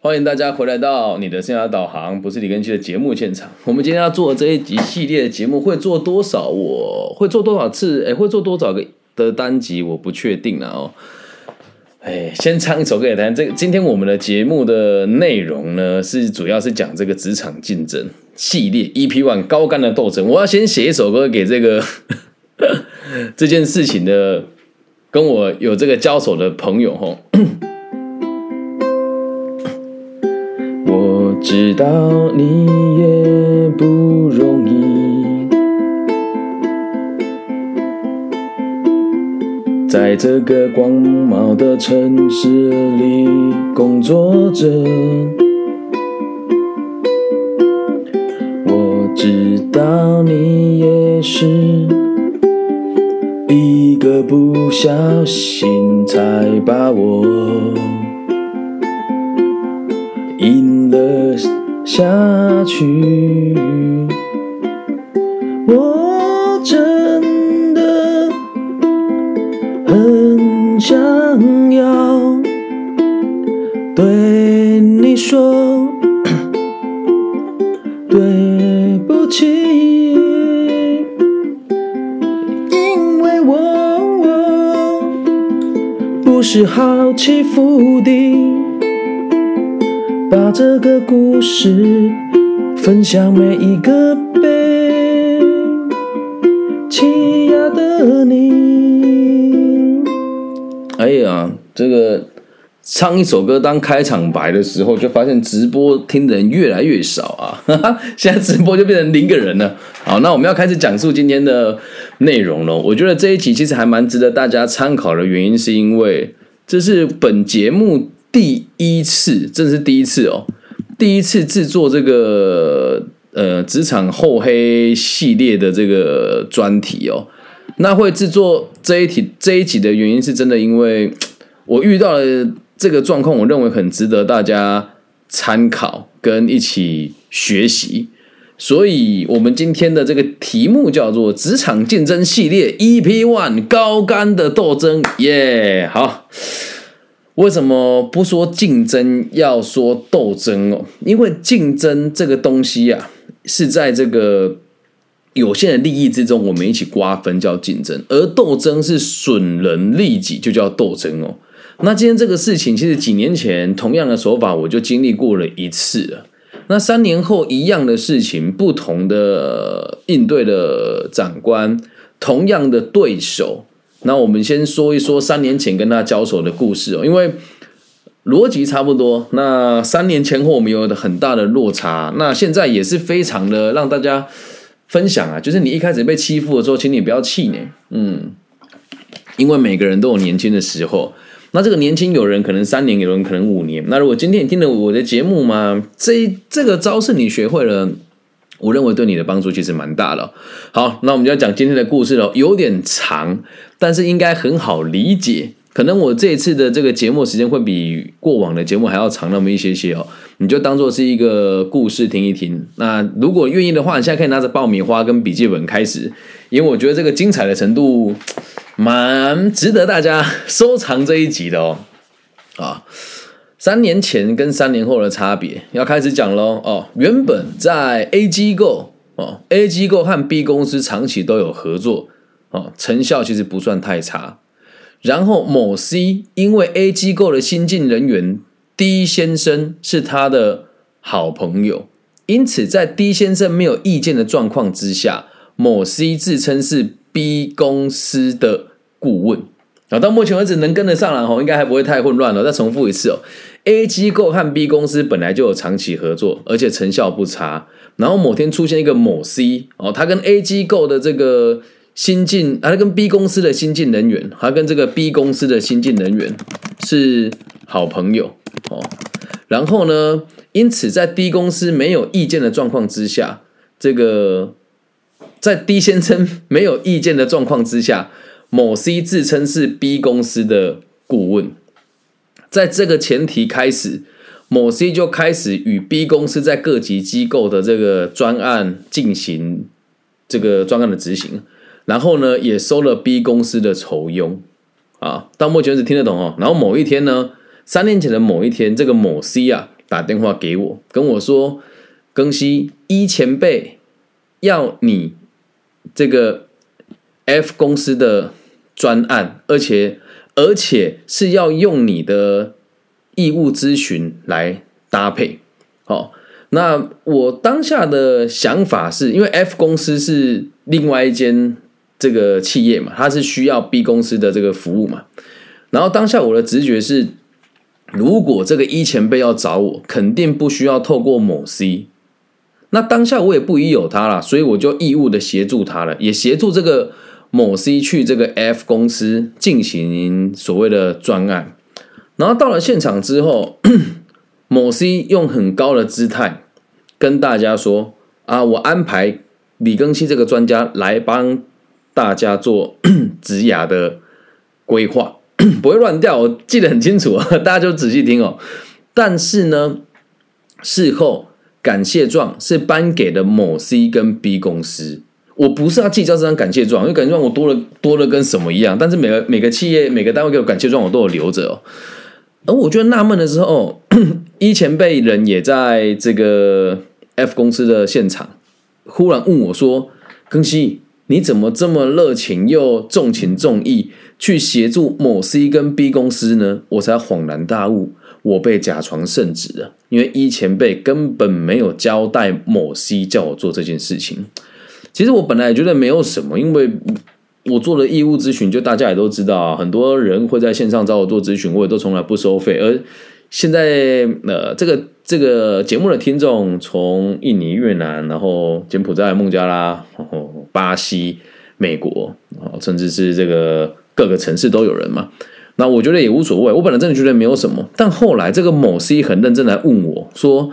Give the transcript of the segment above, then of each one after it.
欢迎大家回来到你的生涯导航，不是李根基的节目现场。我们今天要做这一集系列的节目，会做多少？我会做多少次？哎，会做多少个的单集？我不确定了哦。哎，先唱一首歌给大家。这今天我们的节目的内容呢，是主要是讲这个职场竞争系列 EP One 高干的斗争。我要先写一首歌给这个 这件事情的。跟我有这个交手的朋友吼，知道你也不容易，在这个广袤的城市里工作着，我知道你也是。一个不小心，才把我一下去。我真的很想要对你说对不起。因为我不是好欺负，这个故事分享每一个被欺压的你。哎呀，这个唱一首歌当开场白的时候，就发现直播听的人越来越少啊！现在直播就变成零个人了。好，那我们要开始讲述今天的。内容了，我觉得这一集其实还蛮值得大家参考的原因，是因为这是本节目第一次，这是第一次哦，第一次制作这个呃职场厚黑系列的这个专题哦。那会制作这一题这一集的原因，是真的因为我遇到了这个状况，我认为很值得大家参考跟一起学习。所以，我们今天的这个题目叫做“职场竞争系列 EP One 高干的斗争”。耶，好。为什么不说竞争，要说斗争哦？因为竞争这个东西啊，是在这个有限的利益之中，我们一起瓜分叫竞争；而斗争是损人利己，就叫斗争哦。那今天这个事情，其实几年前同样的手法，我就经历过了一次了。那三年后一样的事情，不同的应对的长官，同样的对手。那我们先说一说三年前跟他交手的故事哦，因为逻辑差不多。那三年前后我们有很大的落差，那现在也是非常的让大家分享啊。就是你一开始被欺负的时候，请你不要气馁，嗯，因为每个人都有年轻的时候。那这个年轻有人可能三年，有人可能五年。那如果今天你听了我的节目嘛，这这个招式你学会了，我认为对你的帮助其实蛮大的。好，那我们就要讲今天的故事了，有点长，但是应该很好理解。可能我这一次的这个节目时间会比过往的节目还要长那么一些些哦，你就当做是一个故事听一听。那如果愿意的话，你现在可以拿着爆米花跟笔记本开始，因为我觉得这个精彩的程度。蛮值得大家收藏这一集的哦，啊，三年前跟三年后的差别要开始讲喽哦。原本在 A 机构哦，A 机构和 B 公司长期都有合作哦，成效其实不算太差。然后某 C 因为 A 机构的新进人员 D 先生是他的好朋友，因此在 D 先生没有意见的状况之下，某 C 自称是。B 公司的顾问啊，到目前为止能跟得上了哈，应该还不会太混乱了。再重复一次哦，A 机构和 B 公司本来就有长期合作，而且成效不差。然后某天出现一个某 C 哦，他跟 A 机构的这个新进，他跟 B 公司的新进人员，他跟这个 B 公司的新进人员是好朋友哦。然后呢，因此在 D 公司没有意见的状况之下，这个。在 D 先生 没有意见的状况之下，某 C 自称是 B 公司的顾问。在这个前提开始，某 C 就开始与 B 公司在各级机构的这个专案进行这个专案的执行，然后呢，也收了 B 公司的酬佣啊。到目前为止听得懂哦。然后某一天呢，三年前的某一天，这个某 C 啊，打电话给我，跟我说：“更新一前辈要你这个 F 公司的专案，而且而且是要用你的义务咨询来搭配。”好，那我当下的想法是因为 F 公司是另外一间这个企业嘛，它是需要 B 公司的这个服务嘛。然后当下我的直觉是，如果这个一前辈要找我，肯定不需要透过某 C。那当下我也不疑有他了，所以我就义务的协助他了，也协助这个某 C 去这个 F 公司进行所谓的专案。然后到了现场之后，某 C 用很高的姿态跟大家说：“啊，我安排李庚希这个专家来帮大家做 职涯的规划。”不会乱掉，我记得很清楚啊，大家就仔细听哦。但是呢，事后感谢状是颁给的某 C 跟 B 公司，我不是要计较这张感谢状，因为感谢状我多了多了跟什么一样。但是每个每个企业每个单位给我感谢状，我都有留着哦。而我觉得纳闷的时候，一前辈人也在这个 F 公司的现场，忽然问我说：“庚希，你怎么这么热情又重情重义？”去协助某 C 跟 B 公司呢，我才恍然大悟，我被假传圣旨了。因为一前辈根本没有交代某 C 叫我做这件事情。其实我本来也觉得没有什么，因为我做了义务咨询，就大家也都知道啊，很多人会在线上找我做咨询，我也都从来不收费。而现在呃，这个这个节目的听众，从印尼、越南，然后柬埔寨、孟加拉，然后巴西、美国，甚至是这个。各个城市都有人嘛，那我觉得也无所谓。我本来真的觉得没有什么，但后来这个某 C 很认真来问我说：“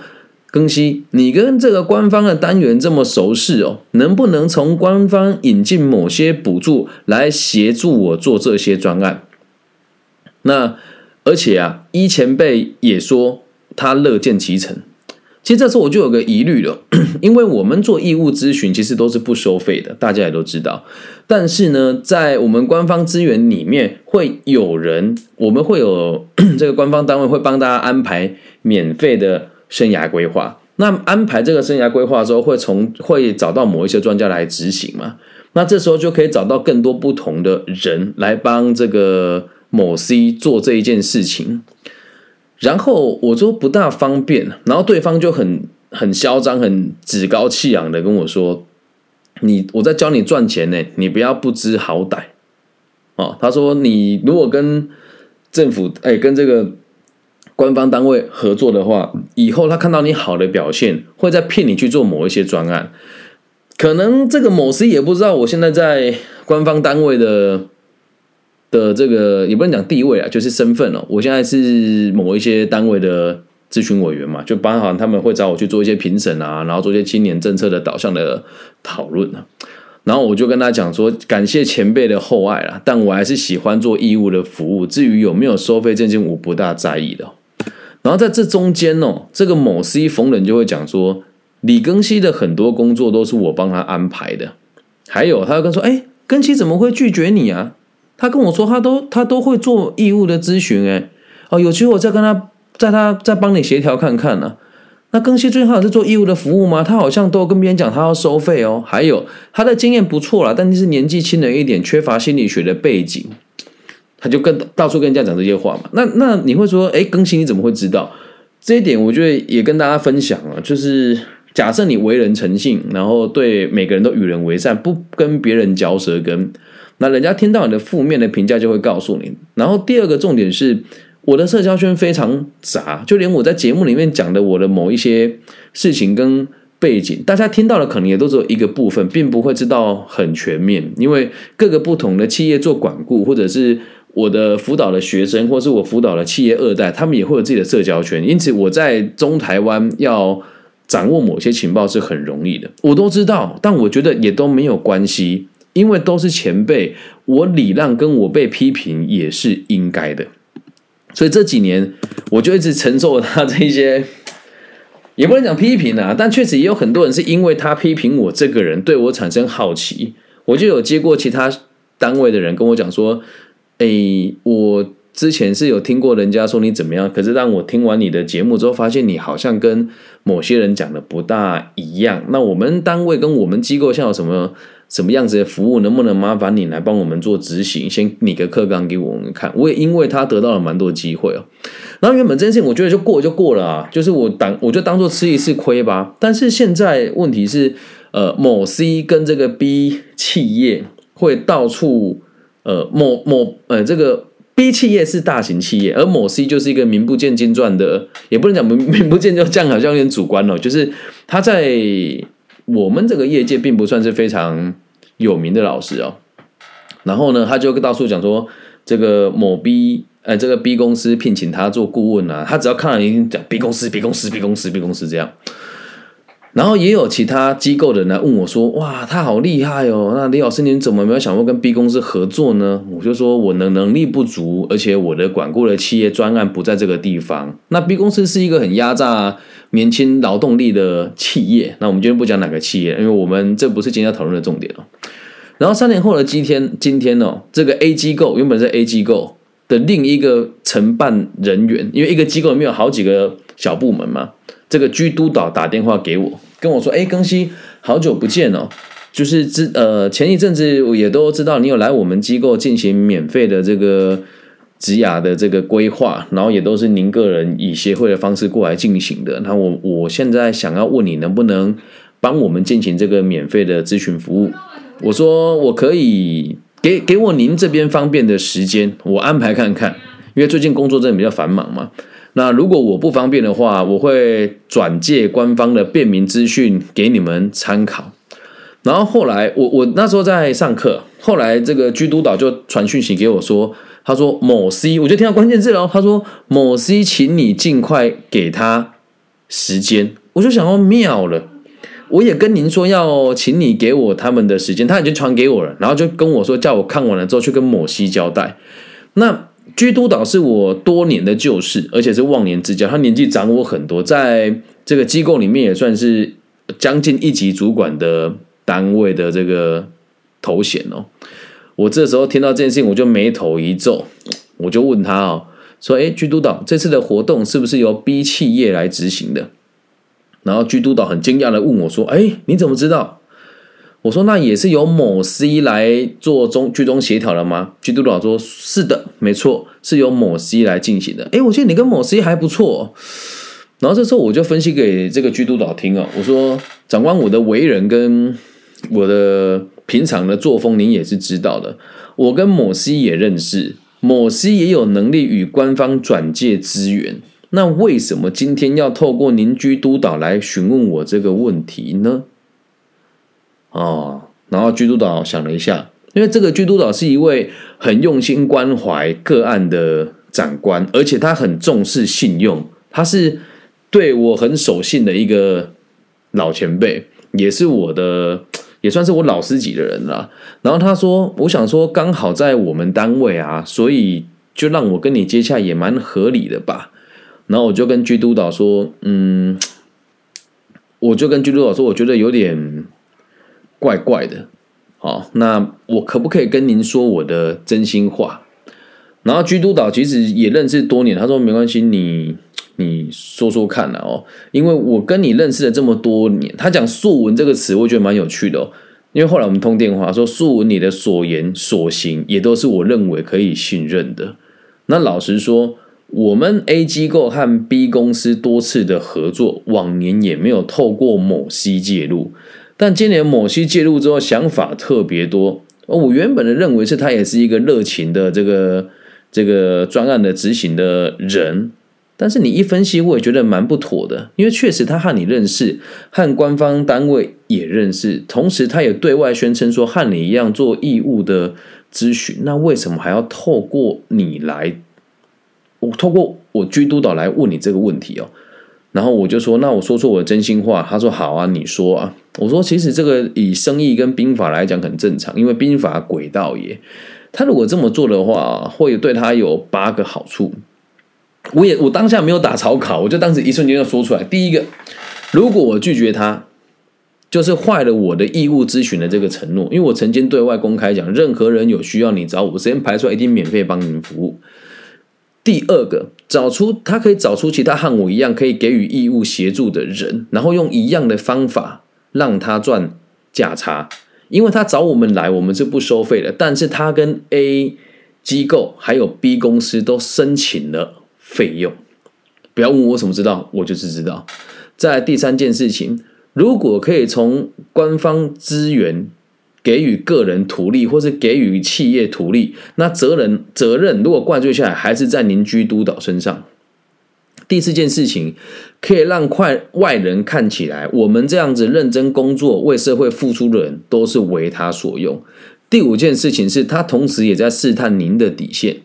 庚希，你跟这个官方的单元这么熟识哦，能不能从官方引进某些补助来协助我做这些专案？”那而且啊，一前辈也说他乐见其成。其实这时候我就有个疑虑了，因为我们做义务咨询其实都是不收费的，大家也都知道。但是呢，在我们官方资源里面，会有人，我们会有 这个官方单位会帮大家安排免费的生涯规划。那安排这个生涯规划的时候，会从会找到某一些专家来执行嘛？那这时候就可以找到更多不同的人来帮这个某 C 做这一件事情。然后我说不大方便，然后对方就很很嚣张、很趾高气扬的跟我说：“你我在教你赚钱呢，你不要不知好歹。”哦，他说：“你如果跟政府哎跟这个官方单位合作的话，以后他看到你好的表现，会再骗你去做某一些专案。可能这个某 C 也不知道我现在在官方单位的。”的这个也不能讲地位啊，就是身份哦。我现在是某一些单位的咨询委员嘛，就包含他们会找我去做一些评审啊，然后做一些青年政策的导向的讨论啊。然后我就跟他讲说，感谢前辈的厚爱啦，但我还是喜欢做义务的服务。至于有没有收费这件，我不大在意的。然后在这中间哦，这个某 C 逢人就会讲说，李庚希的很多工作都是我帮他安排的。还有他又跟说，哎，庚希怎么会拒绝你啊？他跟我说，他都他都会做义务的咨询，哎，哦，有机会我再跟他，在他再帮你协调看看呢。那庚希最好是做义务的服务吗？他好像都跟别人讲他要收费哦。还有他的经验不错啦，但是年纪轻了一点，缺乏心理学的背景，他就跟到处跟人家讲这些话嘛。那那你会说，哎，更新你怎么会知道这一点？我觉得也跟大家分享啊，就是假设你为人诚信，然后对每个人都与人为善，不跟别人嚼舌根。那人家听到你的负面的评价，就会告诉你。然后第二个重点是，我的社交圈非常杂，就连我在节目里面讲的我的某一些事情跟背景，大家听到的可能也都只有一个部分，并不会知道很全面。因为各个不同的企业做管顾，或者是我的辅导的学生，或是我辅导的企业二代，他们也会有自己的社交圈。因此，我在中台湾要掌握某些情报是很容易的，我都知道。但我觉得也都没有关系。因为都是前辈，我礼让跟我被批评也是应该的，所以这几年我就一直承受他这些，也不能讲批评啊，但确实也有很多人是因为他批评我这个人，对我产生好奇，我就有接过其他单位的人跟我讲说，哎，我之前是有听过人家说你怎么样，可是当我听完你的节目之后，发现你好像跟某些人讲的不大一样。那我们单位跟我们机构像有什么什么样子的服务，能不能麻烦你来帮我们做执行？先拟个课纲给我们看。我也因为他得到了蛮多机会哦。然后原本这件事情我觉得就过就过了啊，就是我当我就当做吃一次亏吧。但是现在问题是，呃，某 C 跟这个 B 企业会到处，呃，某某呃这个。B 企业是大型企业，而某 C 就是一个名不见经传的，也不能讲名名不见就这样，好像有点主观哦。就是他在我们这个业界并不算是非常有名的老师哦。然后呢，他就到处讲说，这个某 B，呃，这个 B 公司聘请他做顾问啊，他只要看到已经讲 B 公司、B 公司、B 公司、B 公司这样。然后也有其他机构的人来问我说：“哇，他好厉害哦！那李老师，您怎么没有想过跟 B 公司合作呢？”我就说：“我的能力不足，而且我的管过的企业专案不在这个地方。那 B 公司是一个很压榨年轻劳动力的企业。那我们今天不讲哪个企业，因为我们这不是今天要讨论的重点哦。然后三年后的今天，今天哦，这个 A 机构原本是 A 机构的另一个承办人员，因为一个机构里面有好几个小部门嘛。”这个居督导打电话给我，跟我说：“哎，庚希，好久不见哦！就是之呃前一阵子我也都知道你有来我们机构进行免费的这个职涯的这个规划，然后也都是您个人以协会的方式过来进行的。那我我现在想要问你，能不能帮我们进行这个免费的咨询服务？我说我可以给给我您这边方便的时间，我安排看看，因为最近工作真的比较繁忙嘛。”那如果我不方便的话，我会转借官方的便民资讯给你们参考。然后后来，我我那时候在上课，后来这个居督导就传讯息给我说，他说某 C，我就听到关键字了，他说某 C，请你尽快给他时间。我就想要妙了，我也跟您说要请你给我他们的时间，他已经传给我了，然后就跟我说叫我看完了之后去跟某 C 交代。那。居督导是我多年的旧事，而且是忘年之交。他年纪长我很多，在这个机构里面也算是将近一级主管的单位的这个头衔哦。我这时候听到这件事情，我就眉头一皱，我就问他哦，说：“哎，居督导，这次的活动是不是由 B 企业来执行的？”然后居督导很惊讶的问我说：“哎，你怎么知道？”我说那也是由某 C 来做中居中协调了吗？居督导说是的，没错，是由某 C 来进行的。诶，我觉得你跟某 C 还不错。然后这时候我就分析给这个居督导听啊，我说长官，我的为人跟我的平常的作风，您也是知道的。我跟某 C 也认识，某 C 也有能力与官方转借资源。那为什么今天要透过您居督导来询问我这个问题呢？哦，然后居督导想了一下，因为这个居督导是一位很用心关怀个案的长官，而且他很重视信用，他是对我很守信的一个老前辈，也是我的，也算是我老师级的人了。然后他说：“我想说，刚好在我们单位啊，所以就让我跟你接洽也蛮合理的吧。”然后我就跟居督导说：“嗯，我就跟居督导说，我觉得有点。”怪怪的，好，那我可不可以跟您说我的真心话？然后居督导其实也认识多年，他说没关系，你你说说看啊哦，因为我跟你认识了这么多年，他讲素文这个词，我觉得蛮有趣的哦。因为后来我们通电话说，素文你的所言所行也都是我认为可以信任的。那老实说，我们 A 机构和 B 公司多次的合作，往年也没有透过某 C 介入。但今年某些介入之后，想法特别多。我原本的认为是他也是一个热情的这个这个专案的执行的人，但是你一分析，我也觉得蛮不妥的。因为确实他和你认识，和官方单位也认识，同时他也对外宣称说和你一样做义务的咨询。那为什么还要透过你来？我透过我居督导来问你这个问题哦？然后我就说，那我说出我的真心话。他说好啊，你说啊。我说其实这个以生意跟兵法来讲很正常，因为兵法诡道也，他如果这么做的话，会对他有八个好处。我也我当下没有打草稿，我就当时一瞬间就说出来。第一个，如果我拒绝他，就是坏了我的义务咨询的这个承诺，因为我曾经对外公开讲，任何人有需要你找我，我先排出来一定免费帮你们服务。第二个，找出他可以找出其他和我一样可以给予义务协助的人，然后用一样的方法让他赚价差，因为他找我们来，我们是不收费的，但是他跟 A 机构还有 B 公司都申请了费用。不要问我怎么知道，我就是知道。在第三件事情，如果可以从官方资源。给予个人图利，或是给予企业图利，那责任责任如果怪罪下来，还是在邻居督导身上。第四件事情，可以让快外人看起来，我们这样子认真工作、为社会付出的人，都是为他所用。第五件事情是，他同时也在试探您的底线。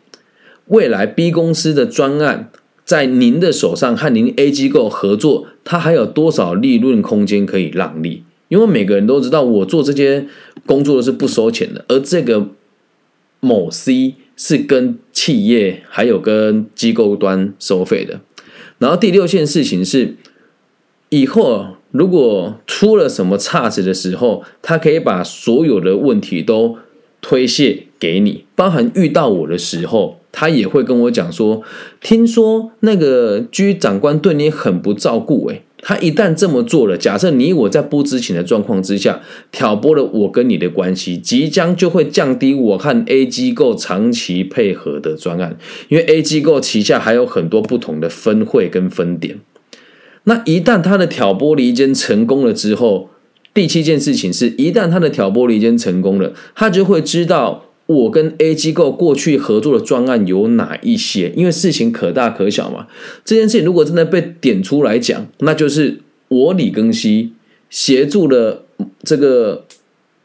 未来 B 公司的专案在您的手上和您 A 机构合作，他还有多少利润空间可以让利？因为每个人都知道，我做这些工作的是不收钱的，而这个某 C 是跟企业还有跟机构端收费的。然后第六件事情是，以后如果出了什么差池的时候，他可以把所有的问题都推卸给你，包含遇到我的时候，他也会跟我讲说，听说那个居长官对你很不照顾，诶，他一旦这么做了，假设你我在不知情的状况之下挑拨了我跟你的关系，即将就会降低我和 A 机构长期配合的专案，因为 A 机构旗下还有很多不同的分会跟分点。那一旦他的挑拨离间成功了之后，第七件事情是一旦他的挑拨离间成功了，他就会知道。我跟 A 机构过去合作的专案有哪一些？因为事情可大可小嘛。这件事情如果真的被点出来讲，那就是我李庚希协助了这个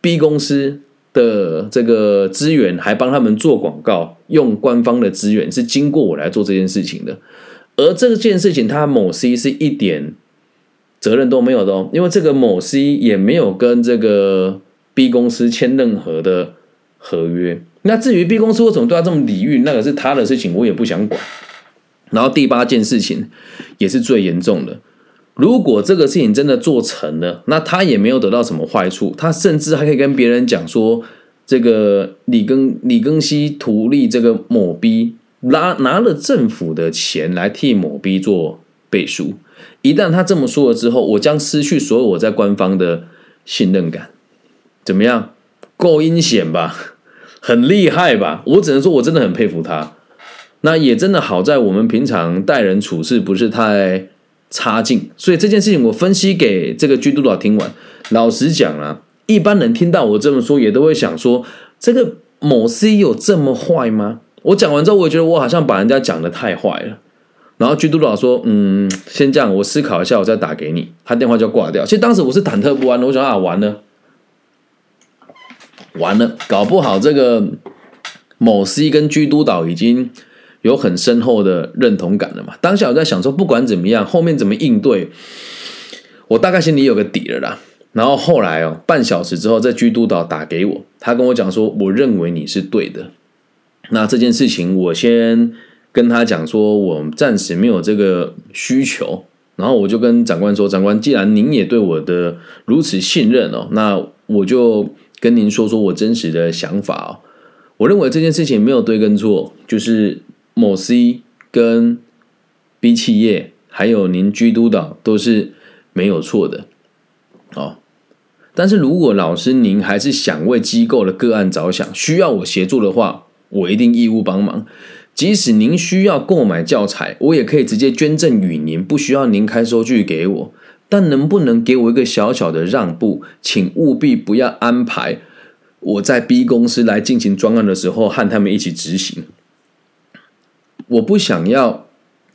B 公司的这个资源，还帮他们做广告，用官方的资源是经过我来做这件事情的。而这件事情，他某 C 是一点责任都没有的哦，因为这个某 C 也没有跟这个 B 公司签任何的。合约。那至于 B 公司为什么对他这么礼遇，那个是他的事情，我也不想管。然后第八件事情也是最严重的，如果这个事情真的做成了，那他也没有得到什么坏处，他甚至还可以跟别人讲说，这个李庚李庚希图利这个某 B 拿拿了政府的钱来替某 B 做背书。一旦他这么说了之后，我将失去所有我在官方的信任感。怎么样？够阴险吧？很厉害吧？我只能说，我真的很佩服他。那也真的好在我们平常待人处事不是太差劲，所以这件事情我分析给这个居督导听完。老实讲啊，一般人听到我这么说，也都会想说，这个某 C 有这么坏吗？我讲完之后，我觉得我好像把人家讲的太坏了。然后居督导说：“嗯，先这样，我思考一下，我再打给你。”他电话就挂掉。其实当时我是忐忑不安的，我想啊，完了。完了，搞不好这个某 C 跟居督导已经有很深厚的认同感了嘛？当下我在想说，不管怎么样，后面怎么应对，我大概心里有个底了啦。然后后来哦，半小时之后，这居督导打给我，他跟我讲说，我认为你是对的。那这件事情，我先跟他讲说，我暂时没有这个需求。然后我就跟长官说，长官，既然您也对我的如此信任哦，那我就。跟您说说我真实的想法哦，我认为这件事情没有对跟错，就是某 C 跟 B 企业还有您居督导都是没有错的哦。但是如果老师您还是想为机构的个案着想，需要我协助的话，我一定义务帮忙。即使您需要购买教材，我也可以直接捐赠与您，不需要您开收据给我。但能不能给我一个小小的让步？请务必不要安排我在 B 公司来进行专案的时候和他们一起执行。我不想要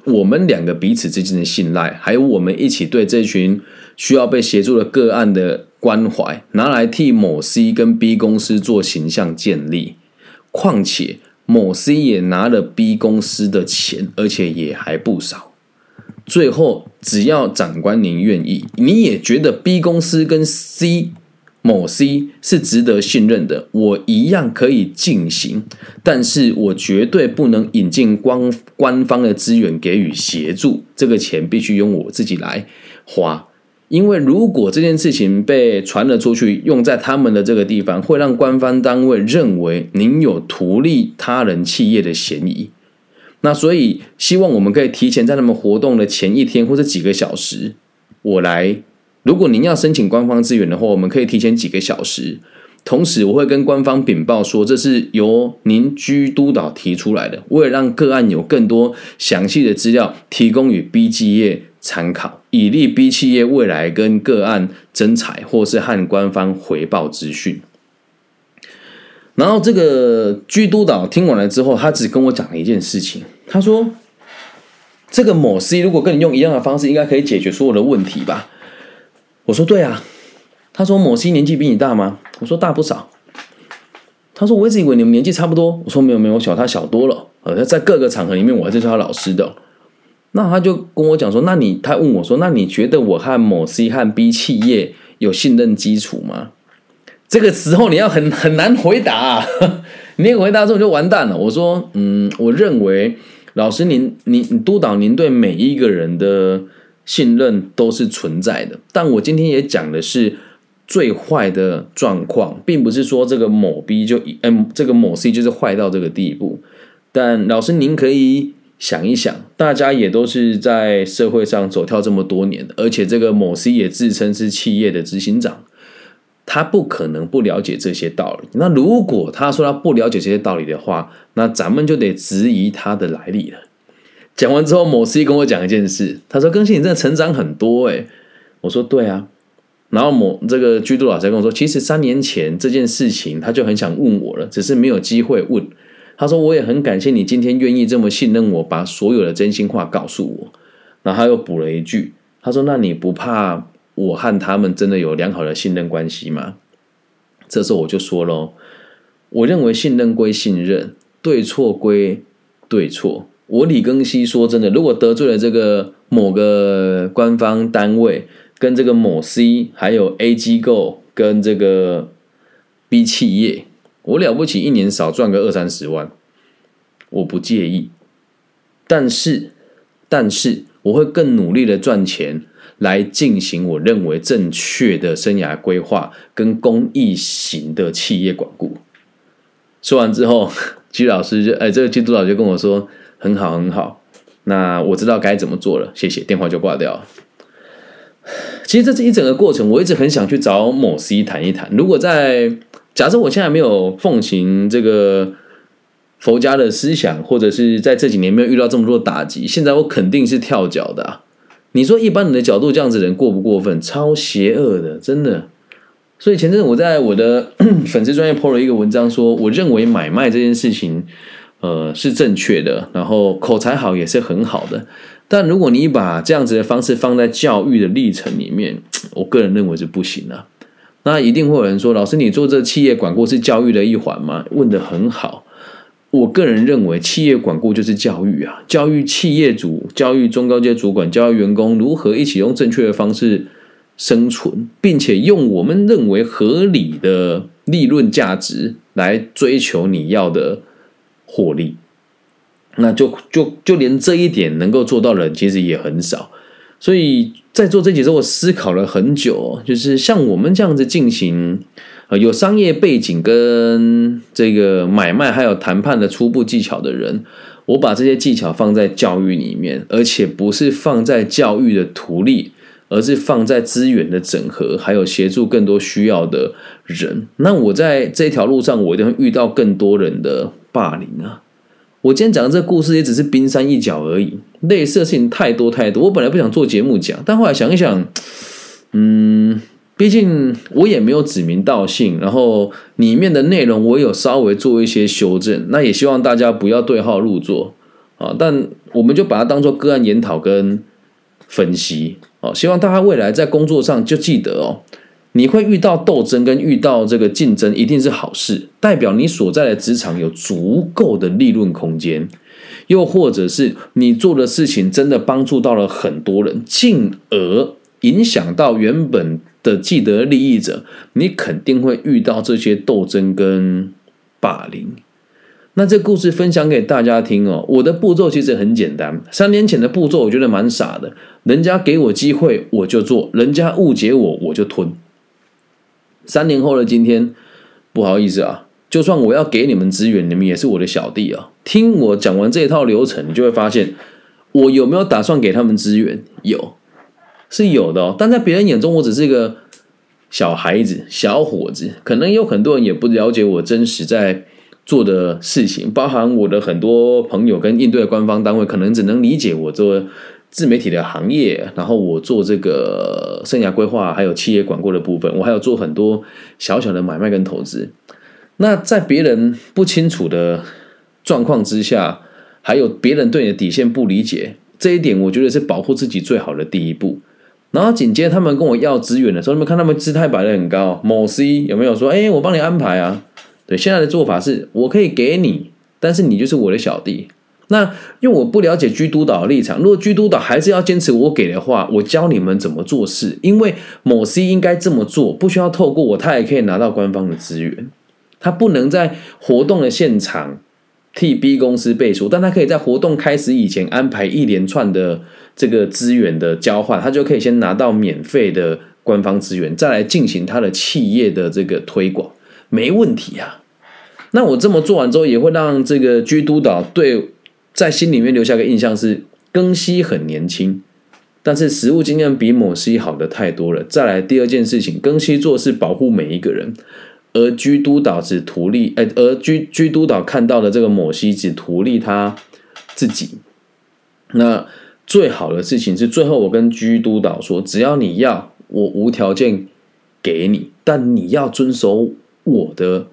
我们两个彼此之间的信赖，还有我们一起对这群需要被协助的个案的关怀，拿来替某 C 跟 B 公司做形象建立。况且某 C 也拿了 B 公司的钱，而且也还不少。最后，只要长官您愿意，你也觉得 B 公司跟 C 某 C 是值得信任的，我一样可以进行，但是我绝对不能引进官官方的资源给予协助，这个钱必须用我自己来花，因为如果这件事情被传了出去，用在他们的这个地方，会让官方单位认为您有图利他人企业的嫌疑。那所以希望我们可以提前在他们活动的前一天或者几个小时，我来。如果您要申请官方资源的话，我们可以提前几个小时。同时，我会跟官方禀报说，这是由您居督导提出来的，为了让个案有更多详细的资料提供与 B 企业参考，以利 B 企业未来跟个案征采或是和官方回报资讯。然后，这个居督导听完了之后，他只跟我讲了一件事情，他说：“这个某 C 如果跟你用一样的方式，应该可以解决所有的问题吧？”我说：“对啊。”他说：“某 C 年纪比你大吗？”我说：“大不少。”他说：“我一直以为你们年纪差不多。”我说：“没有没有，我小他小多了。呃，在各个场合里面，我还是叫他老师的。”那他就跟我讲说：“那你他问我说，那你觉得我和某 C 和 B 企业有信任基础吗？”这个时候你要很很难回答，你回答之后就完蛋了。我说，嗯，我认为老师您您督导您对每一个人的信任都是存在的，但我今天也讲的是最坏的状况，并不是说这个某 B 就嗯这个某 C 就是坏到这个地步。但老师您可以想一想，大家也都是在社会上走跳这么多年，而且这个某 C 也自称是企业的执行长。他不可能不了解这些道理。那如果他说他不了解这些道理的话，那咱们就得质疑他的来历了。讲完之后，某 C 跟我讲一件事，他说：“更新，你真的成长很多。”哎，我说：“对啊。”然后某这个居度老师跟我说：“其实三年前这件事情，他就很想问我了，只是没有机会问。”他说：“我也很感谢你今天愿意这么信任我，把所有的真心话告诉我。”然后他又补了一句：“他说，那你不怕？”我和他们真的有良好的信任关系吗？这时候我就说喽，我认为信任归信任，对错归对错。我李庚希说真的，如果得罪了这个某个官方单位，跟这个某 C，还有 A 机构，跟这个 B 企业，我了不起一年少赚个二三十万，我不介意。但是，但是我会更努力的赚钱。来进行我认为正确的生涯规划跟公益型的企业管顾。说完之后，居老师就哎，这个居督导就跟我说：“很好，很好，那我知道该怎么做了，谢谢。”电话就挂掉了。其实这是一整个过程，我一直很想去找某 C 谈一谈。如果在假设我现在没有奉行这个佛家的思想，或者是在这几年没有遇到这么多打击，现在我肯定是跳脚的。你说一般人的角度，这样子人过不过分？超邪恶的，真的。所以前阵我在我的 粉丝专业 po 了一个文章，说我认为买卖这件事情，呃，是正确的，然后口才好也是很好的。但如果你把这样子的方式放在教育的历程里面，我个人认为是不行的。那一定会有人说，老师，你做这企业管过是教育的一环吗？问的很好。我个人认为，企业管顾就是教育啊，教育企业主、教育中高阶主管、教育员工如何一起用正确的方式生存，并且用我们认为合理的利润价值来追求你要的获利。那就就就连这一点能够做到的人，其实也很少。所以在做这节之后，我思考了很久，就是像我们这样子进行。呃，有商业背景跟这个买卖还有谈判的初步技巧的人，我把这些技巧放在教育里面，而且不是放在教育的图例，而是放在资源的整合，还有协助更多需要的人。那我在这条路上，我一定会遇到更多人的霸凌啊！我今天讲的这个故事也只是冰山一角而已，类似的事情太多太多。我本来不想做节目讲，但后来想一想，嗯。毕竟我也没有指名道姓，然后里面的内容我有稍微做一些修正，那也希望大家不要对号入座啊。但我们就把它当做个案研讨跟分析哦。希望大家未来在工作上就记得哦，你会遇到斗争跟遇到这个竞争，一定是好事，代表你所在的职场有足够的利润空间，又或者是你做的事情真的帮助到了很多人，进而影响到原本。的既得利益者，你肯定会遇到这些斗争跟霸凌。那这故事分享给大家听哦。我的步骤其实很简单，三年前的步骤我觉得蛮傻的。人家给我机会我就做，人家误解我我就吞。三年后的今天，不好意思啊，就算我要给你们资源，你们也是我的小弟啊。听我讲完这一套流程，你就会发现我有没有打算给他们资源？有，是有的哦。但在别人眼中，我只是一个小孩子、小伙子，可能有很多人也不了解我真实在做的事情，包含我的很多朋友跟应对的官方单位，可能只能理解我做。自媒体的行业，然后我做这个生涯规划，还有企业管过的部分，我还有做很多小小的买卖跟投资。那在别人不清楚的状况之下，还有别人对你的底线不理解，这一点我觉得是保护自己最好的第一步。然后紧接他们跟我要资源的时候，你们看他们姿态摆的很高，某 C 有没有说，哎，我帮你安排啊？对，现在的做法是我可以给你，但是你就是我的小弟。那因为我不了解居督导的立场，如果居督导还是要坚持我给的话，我教你们怎么做事。因为某 C 应该这么做，不需要透过我，他也可以拿到官方的资源。他不能在活动的现场替 B 公司背书，但他可以在活动开始以前安排一连串的这个资源的交换，他就可以先拿到免费的官方资源，再来进行他的企业的这个推广，没问题啊。那我这么做完之后，也会让这个居督导对。在心里面留下个印象是，庚希很年轻，但是实务经验比某西好的太多了。再来第二件事情，庚希做事保护每一个人，而居督导只图利，哎，而居居督导看到的这个某希只图利他自己。那最好的事情是，最后我跟居督导说，只要你要，我无条件给你，但你要遵守我的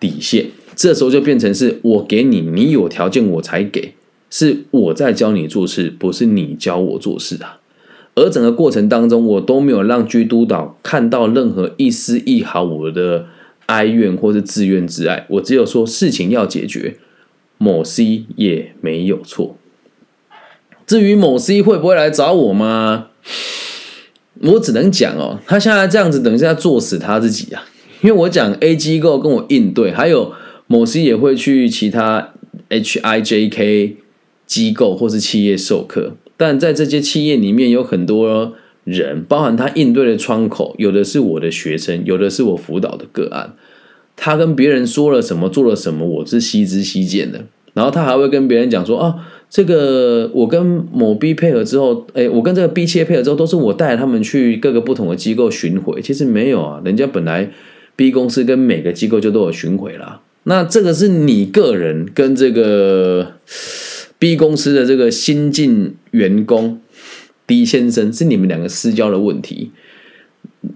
底线。这时候就变成是我给你，你有条件我才给，是我在教你做事，不是你教我做事啊。而整个过程当中，我都没有让居督导看到任何一丝一毫我的哀怨或是自怨自艾，我只有说事情要解决，某 C 也没有错。至于某 C 会不会来找我吗？我只能讲哦，他现在这样子，等一下做死他自己啊！因为我讲 A 机构跟我应对，还有。某 C 也会去其他 HIJK 机构或是企业授课，但在这些企业里面有很多人，包含他应对的窗口，有的是我的学生，有的是我辅导的个案。他跟别人说了什么，做了什么，我是悉知悉见的。然后他还会跟别人讲说：“哦，这个我跟某 B 配合之后，哎，我跟这个 B 企业配合之后，都是我带他们去各个不同的机构巡回。其实没有啊，人家本来 B 公司跟每个机构就都有巡回啦。那这个是你个人跟这个 B 公司的这个新进员工 D 先生是你们两个私交的问题。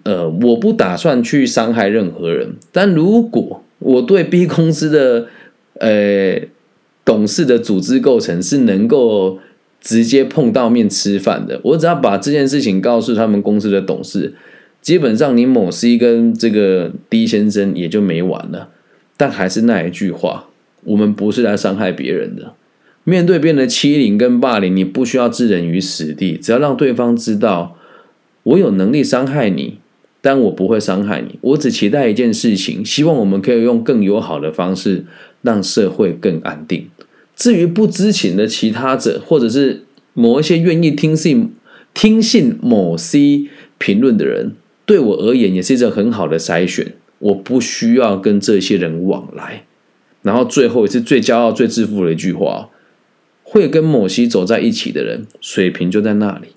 呃，我不打算去伤害任何人，但如果我对 B 公司的呃董事的组织构成是能够直接碰到面吃饭的，我只要把这件事情告诉他们公司的董事，基本上你某 C 跟这个 D 先生也就没完了。但还是那一句话，我们不是来伤害别人的。面对别人的欺凌跟霸凌，你不需要置人于死地，只要让对方知道我有能力伤害你，但我不会伤害你。我只期待一件事情，希望我们可以用更友好的方式让社会更安定。至于不知情的其他者，或者是某一些愿意听信听信某 C 评论的人，对我而言也是一个很好的筛选。我不需要跟这些人往来，然后最后也是最骄傲、最自负的一句话：会跟某些走在一起的人，水平就在那里。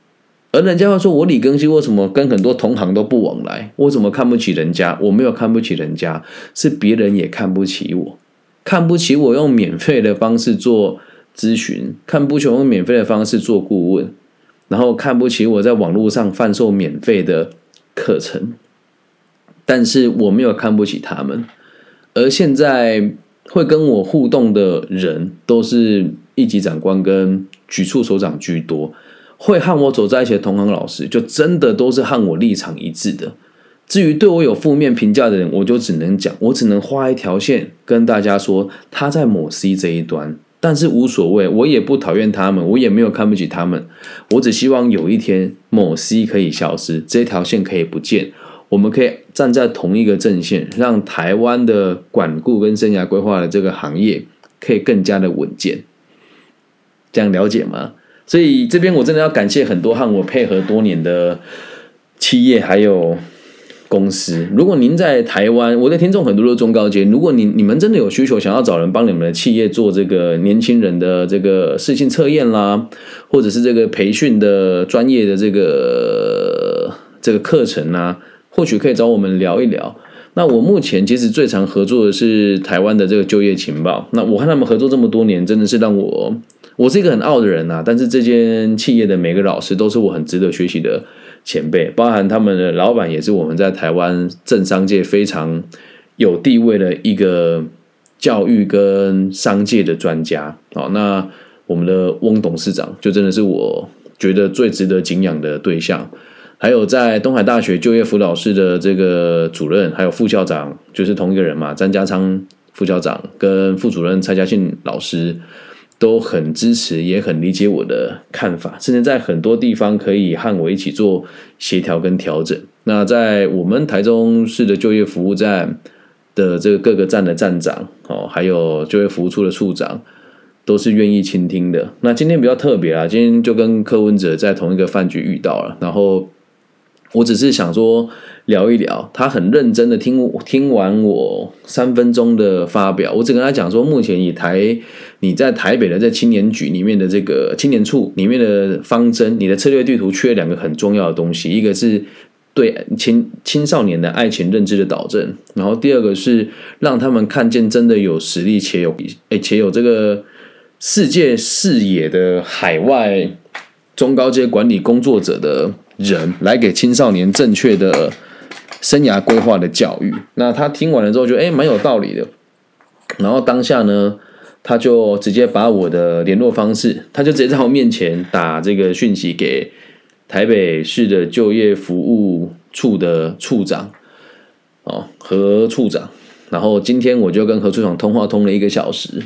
而人家会说：“我李庚希为什么跟很多同行都不往来？我怎么看不起人家？我没有看不起人家，是别人也看不起我，看不起我用免费的方式做咨询，看不起我用免费的方式做顾问，然后看不起我在网络上贩售免费的课程。”但是我没有看不起他们，而现在会跟我互动的人都是一级长官跟局处首长居多，会和我走在一起的同行老师，就真的都是和我立场一致的。至于对我有负面评价的人，我就只能讲，我只能画一条线跟大家说，他在某 C 这一端，但是无所谓，我也不讨厌他们，我也没有看不起他们，我只希望有一天某 C 可以消失，这条线可以不见。我们可以站在同一个阵线，让台湾的管顾跟生涯规划的这个行业可以更加的稳健。这样了解吗？所以这边我真的要感谢很多和我配合多年的企业还有公司。如果您在台湾，我的听众很多都是中高阶，如果你你们真的有需求，想要找人帮你们的企业做这个年轻人的这个事情测验啦，或者是这个培训的专业的这个这个课程啊，或许可以找我们聊一聊。那我目前其实最常合作的是台湾的这个就业情报。那我和他们合作这么多年，真的是让我，我是一个很傲的人呐。但是这间企业的每个老师都是我很值得学习的前辈，包含他们的老板也是我们在台湾政商界非常有地位的一个教育跟商界的专家。好，那我们的翁董事长就真的是我觉得最值得敬仰的对象。还有在东海大学就业辅导室的这个主任，还有副校长，就是同一个人嘛，张家昌副校长跟副主任蔡家信老师都很支持，也很理解我的看法，甚至在很多地方可以和我一起做协调跟调整。那在我们台中市的就业服务站的这个各个站的站长哦，还有就业服务处的处长，都是愿意倾听的。那今天比较特别啊，今天就跟柯文哲在同一个饭局遇到了，然后。我只是想说聊一聊，他很认真的听听完我三分钟的发表，我只跟他讲说，目前以台你在台北的在青年局里面的这个青年处里面的方针，你的策略地图缺两个很重要的东西，一个是对青青少年的爱情认知的导正，然后第二个是让他们看见真的有实力且有诶且有这个世界视野的海外中高阶管理工作者的。人来给青少年正确的生涯规划的教育，那他听完了之后，觉得哎蛮有道理的。然后当下呢，他就直接把我的联络方式，他就直接在我面前打这个讯息给台北市的就业服务处的处长哦何处长。然后今天我就跟何处长通话通了一个小时，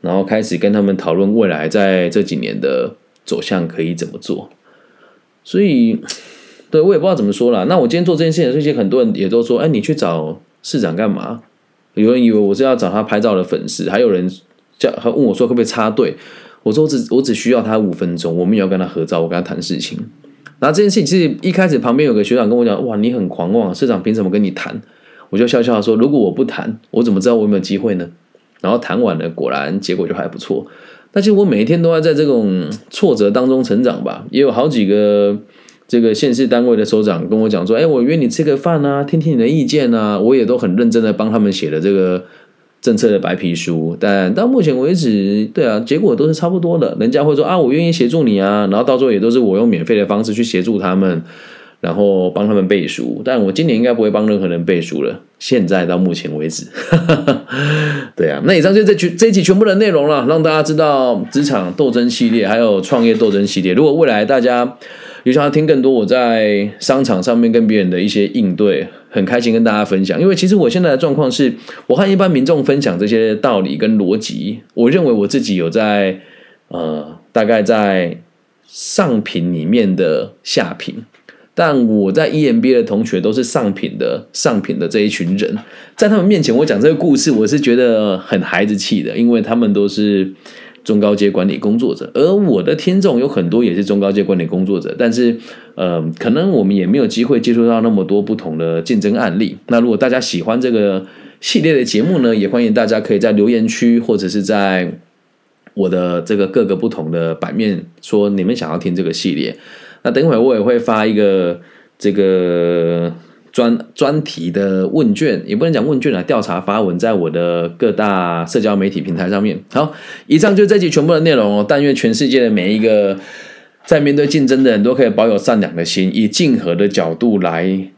然后开始跟他们讨论未来在这几年的走向可以怎么做。所以，对我也不知道怎么说了。那我今天做这件事情，这些很多人也都说：“哎，你去找市长干嘛？”有人以为我是要找他拍照的粉丝，还有人叫他问我说：“可不可以插队？”我说：“我只我只需要他五分钟，我们也要跟他合照，我跟他谈事情。”然后这件事情其实一开始旁边有个学长跟我讲：“哇，你很狂妄，市长凭什么跟你谈？”我就笑笑说：“如果我不谈，我怎么知道我有没有机会呢？”然后谈完了，果然结果就还不错。但其实我每一天都要在这种挫折当中成长吧，也有好几个这个县市单位的首长跟我讲说：“哎，我约你吃个饭啊，听听你的意见啊。”我也都很认真的帮他们写了这个政策的白皮书。但到目前为止，对啊，结果都是差不多的。人家会说：“啊，我愿意协助你啊。”然后到最后也都是我用免费的方式去协助他们。然后帮他们背书，但我今年应该不会帮任何人背书了。现在到目前为止，对啊，那以上就这这这一集全部的内容了，让大家知道职场斗争系列，还有创业斗争系列。如果未来大家有想要听更多我在商场上面跟别人的一些应对，很开心跟大家分享。因为其实我现在的状况是，我和一般民众分享这些道理跟逻辑，我认为我自己有在呃，大概在上品里面的下品。但我在 EMBA 的同学都是上品的上品的这一群人，在他们面前我讲这个故事，我是觉得很孩子气的，因为他们都是中高阶管理工作者，而我的听众有很多也是中高阶管理工作者，但是呃，可能我们也没有机会接触到那么多不同的竞争案例。那如果大家喜欢这个系列的节目呢，也欢迎大家可以在留言区或者是在我的这个各个不同的版面说你们想要听这个系列。那等会我也会发一个这个专专题的问卷，也不能讲问卷啊，调查发文在我的各大社交媒体平台上面。好，以上就是这集全部的内容哦。但愿全世界的每一个在面对竞争的人都可以保有善良的心，以竞合的角度来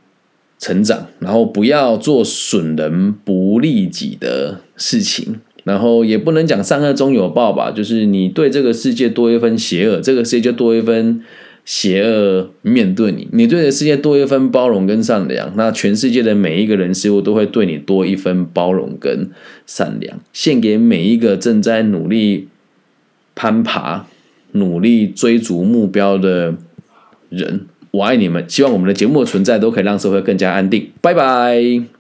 成长，然后不要做损人不利己的事情，然后也不能讲善恶终有报吧，就是你对这个世界多一分邪恶，这个世界就多一分。邪恶面对你，你对这世界多一分包容跟善良，那全世界的每一个人事物都会对你多一分包容跟善良。献给每一个正在努力攀爬、努力追逐目标的人，我爱你们！希望我们的节目的存在都可以让社会更加安定。拜拜。